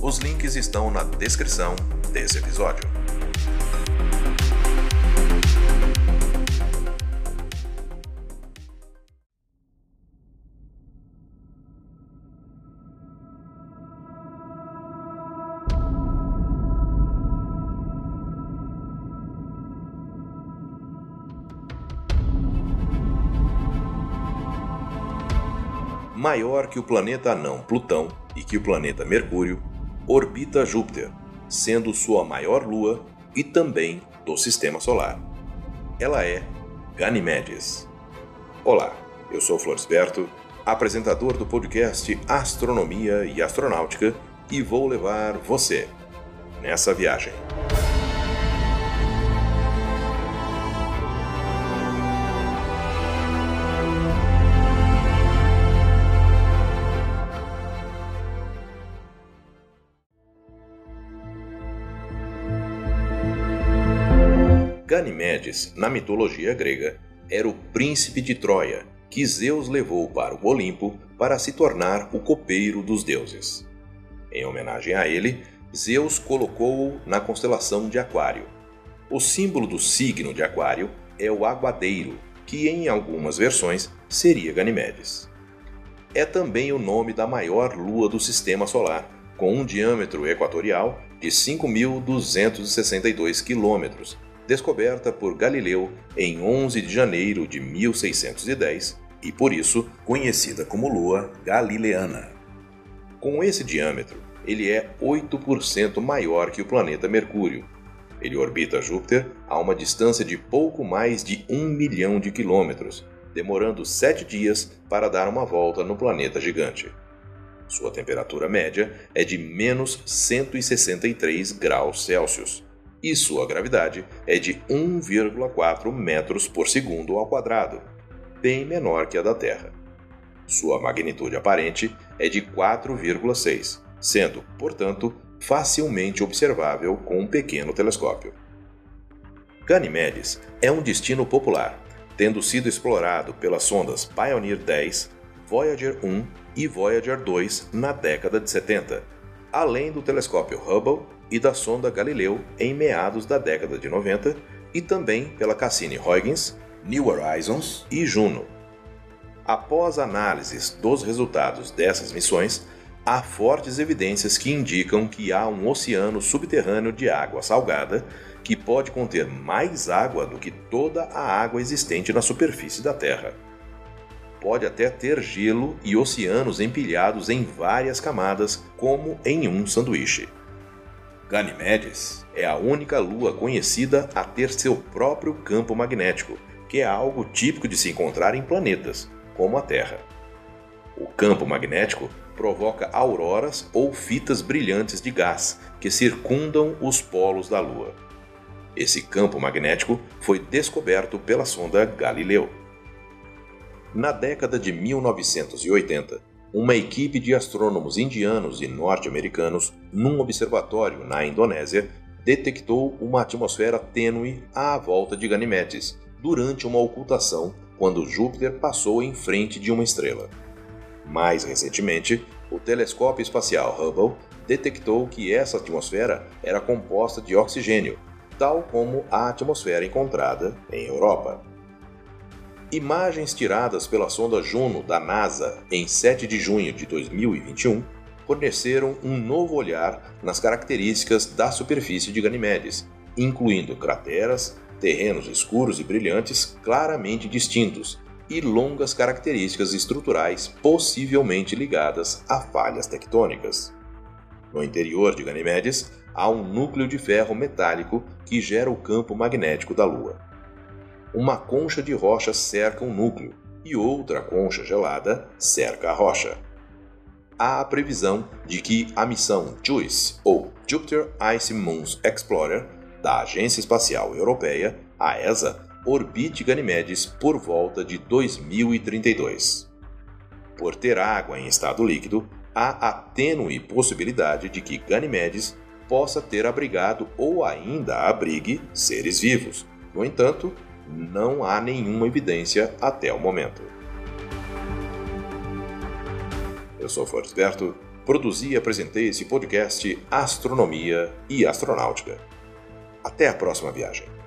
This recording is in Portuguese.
Os links estão na descrição desse episódio. maior que o planeta anão Plutão e que o planeta Mercúrio, orbita Júpiter, sendo sua maior lua e também do sistema solar. Ela é Ganymedes. Olá, eu sou Florisberto, apresentador do podcast Astronomia e Astronáutica, e vou levar você nessa viagem. Ganimedes, na mitologia grega, era o príncipe de Troia, que Zeus levou para o Olimpo para se tornar o copeiro dos deuses. Em homenagem a ele, Zeus colocou-o na constelação de Aquário. O símbolo do signo de Aquário é o aguadeiro, que em algumas versões seria Ganimedes. É também o nome da maior lua do sistema solar, com um diâmetro equatorial de 5.262 quilômetros descoberta por Galileu em 11 de janeiro de 1610 e por isso conhecida como Lua Galileana. Com esse diâmetro, ele é 8% maior que o planeta Mercúrio. Ele orbita Júpiter a uma distância de pouco mais de um milhão de quilômetros, demorando sete dias para dar uma volta no planeta gigante. Sua temperatura média é de menos 163 graus Celsius e sua gravidade é de 1,4 metros por segundo ao quadrado, bem menor que a da Terra. Sua magnitude aparente é de 4,6, sendo, portanto, facilmente observável com um pequeno telescópio. Ganymedes é um destino popular, tendo sido explorado pelas sondas Pioneer 10, Voyager 1 e Voyager 2 na década de 70, além do telescópio Hubble e da sonda Galileu em meados da década de 90 e também pela Cassini-Huygens, New Horizons e Juno. Após análises dos resultados dessas missões, há fortes evidências que indicam que há um oceano subterrâneo de água salgada que pode conter mais água do que toda a água existente na superfície da Terra. Pode até ter gelo e oceanos empilhados em várias camadas, como em um sanduíche. Ganymedes é a única lua conhecida a ter seu próprio campo magnético, que é algo típico de se encontrar em planetas, como a Terra. O campo magnético provoca auroras ou fitas brilhantes de gás que circundam os polos da Lua. Esse campo magnético foi descoberto pela sonda Galileu. Na década de 1980, uma equipe de astrônomos indianos e norte-americanos, num observatório na Indonésia, detectou uma atmosfera tênue à volta de Ganimedes durante uma ocultação quando Júpiter passou em frente de uma estrela. Mais recentemente, o telescópio espacial Hubble detectou que essa atmosfera era composta de oxigênio, tal como a atmosfera encontrada em Europa. Imagens tiradas pela sonda Juno da NASA em 7 de junho de 2021 forneceram um novo olhar nas características da superfície de Ganymedes, incluindo crateras, terrenos escuros e brilhantes claramente distintos e longas características estruturais possivelmente ligadas a falhas tectônicas. No interior de Ganymedes há um núcleo de ferro metálico que gera o campo magnético da Lua uma concha de rocha cerca o núcleo e outra concha gelada cerca a rocha. há a previsão de que a missão JUICE, ou Jupiter Ice Moons Explorer, da Agência Espacial Europeia, a ESA, orbite Ganymedes por volta de 2032. Por ter água em estado líquido, há a tênue possibilidade de que Ganymedes possa ter abrigado ou ainda abrigue seres vivos. No entanto, não há nenhuma evidência até o momento. Eu sou Floresberto, produzi e apresentei esse podcast Astronomia e Astronáutica. Até a próxima viagem.